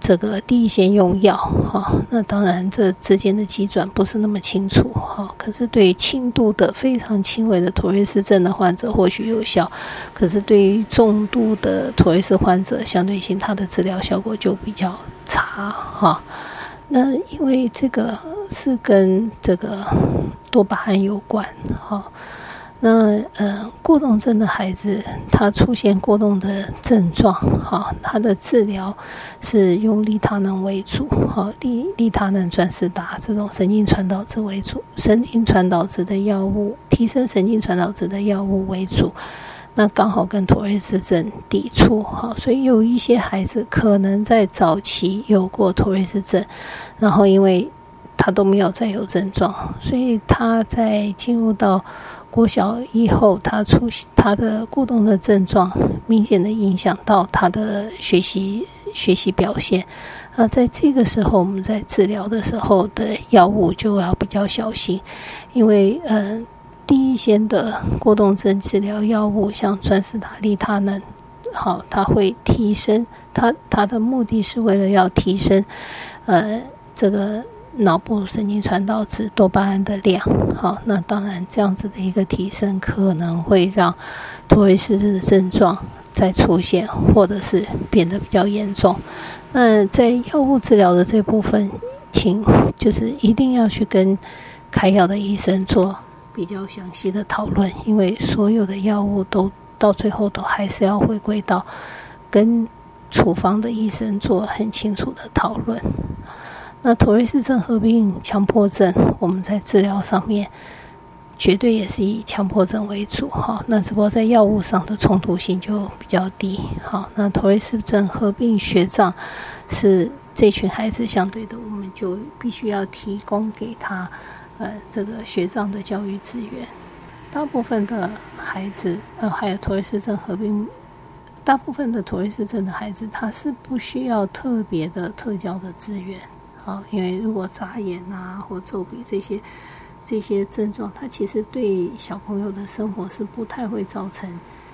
这个第一线用药哈，那当然这之间的机转不是那么清楚哈。可是对轻度的非常轻微的妥瑞氏症的患者或许有效，可是对于重度的妥瑞氏患者，相对性它的治疗效果就比较差哈。那因为这个是跟这个多巴胺有关哈。那呃，过动症的孩子，他出现过动的症状，哈，他的治疗是用利他能为主，哈，利利他能、转世达这种神经传导质为主，神经传导质的药物，提升神经传导质的药物为主，那刚好跟妥瑞氏症抵触，哈，所以有一些孩子可能在早期有过妥瑞氏症，然后因为他都没有再有症状，所以他在进入到国小以后，他出他的过动的症状明显的影响到他的学习学习表现。啊，在这个时候，我们在治疗的时候的药物就要比较小心，因为嗯，第一线的过动症治疗药物，像专司他利他能，好，它会提升它它的目的是为了要提升呃这个脑部神经传导质多巴胺的量，好，那当然这样子的一个提升可能会让托雷斯的症状再出现，或者是变得比较严重。那在药物治疗的这部分，请就是一定要去跟开药的医生做比较详细的讨论，因为所有的药物都到最后都还是要回归到跟处方的医生做很清楚的讨论。那妥瑞氏症合并强迫症，我们在治疗上面。绝对也是以强迫症为主哈，那只不过在药物上的冲突性就比较低。好，那妥瑞斯症合并学障是这群孩子相对的，我们就必须要提供给他呃这个学障的教育资源。大部分的孩子呃还有妥瑞斯症合并，大部分的妥瑞斯症的孩子他是不需要特别的特教的资源。好，因为如果眨眼啊或皱鼻这些。这些症状，它其实对小朋友的生活是不太会造成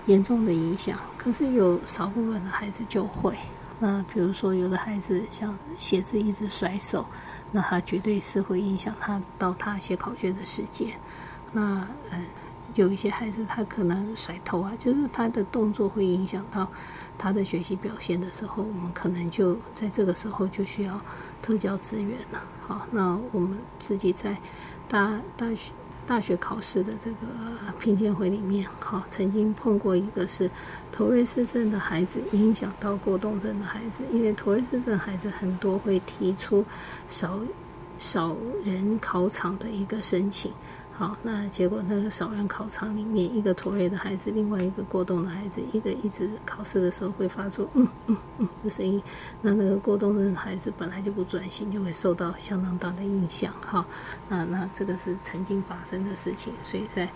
严重的影响。可是有少部分的孩子就会。那比如说，有的孩子像写字一直甩手，那他绝对是会影响他到他写考卷的时间。那嗯，有一些孩子他可能甩头啊，就是他的动作会影响到他的学习表现的时候，我们可能就在这个时候就需要特教资源了。好，那我们自己在。大大学大学考试的这个评鉴会里面，好，曾经碰过一个是托瑞斯症的孩子影响到过动症的孩子，因为托瑞斯症孩子很多会提出少少人考场的一个申请。好，那结果那个少人考场里面，一个驼背的孩子，另外一个过动的孩子，一个一直考试的时候会发出嗯嗯嗯的声音，那那个过动的孩子本来就不专心，就会受到相当大的影响。哈，那那这个是曾经发生的事情，所以在。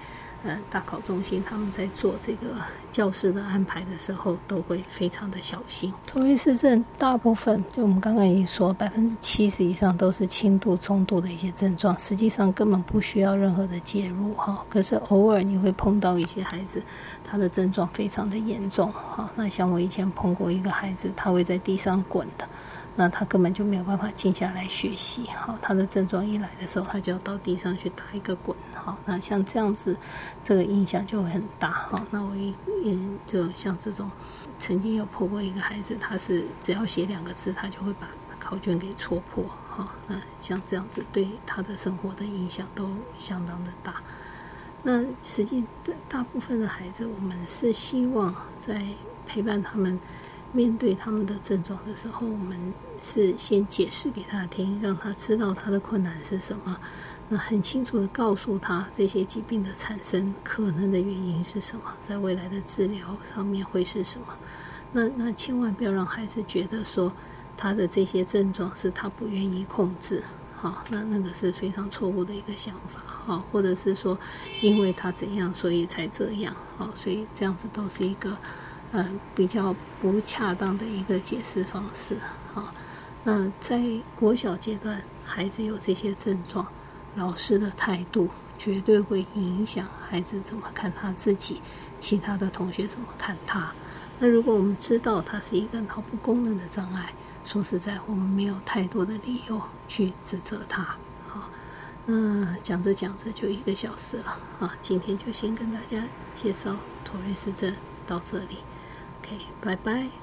呃，大考中心他们在做这个教室的安排的时候，都会非常的小心。托瑞斯症大部分，就我们刚刚已经说，百分之七十以上都是轻度、中度的一些症状，实际上根本不需要任何的介入哈。可是偶尔你会碰到一些孩子，他的症状非常的严重哈。那像我以前碰过一个孩子，他会在地上滚的。那他根本就没有办法静下来学习，好，他的症状一来的时候，他就要到地上去打一个滚，好，那像这样子，这个影响就会很大，好，那我一嗯，就像这种，曾经有破过一个孩子，他是只要写两个字，他就会把考卷给戳破，好，那像这样子对他的生活的影响都相当的大。那实际大部分的孩子，我们是希望在陪伴他们。面对他们的症状的时候，我们是先解释给他听，让他知道他的困难是什么，那很清楚的告诉他这些疾病的产生可能的原因是什么，在未来的治疗上面会是什么。那那千万不要让孩子觉得说他的这些症状是他不愿意控制，好，那那个是非常错误的一个想法，好，或者是说因为他怎样所以才这样，好，所以这样子都是一个。嗯，比较不恰当的一个解释方式。好，那在国小阶段，孩子有这些症状，老师的态度绝对会影响孩子怎么看他自己，其他的同学怎么看他。那如果我们知道他是一个脑部功能的障碍，说实在，我们没有太多的理由去指责他。好，那讲着讲着就一个小时了。啊，今天就先跟大家介绍托瑞斯症到这里。拜拜。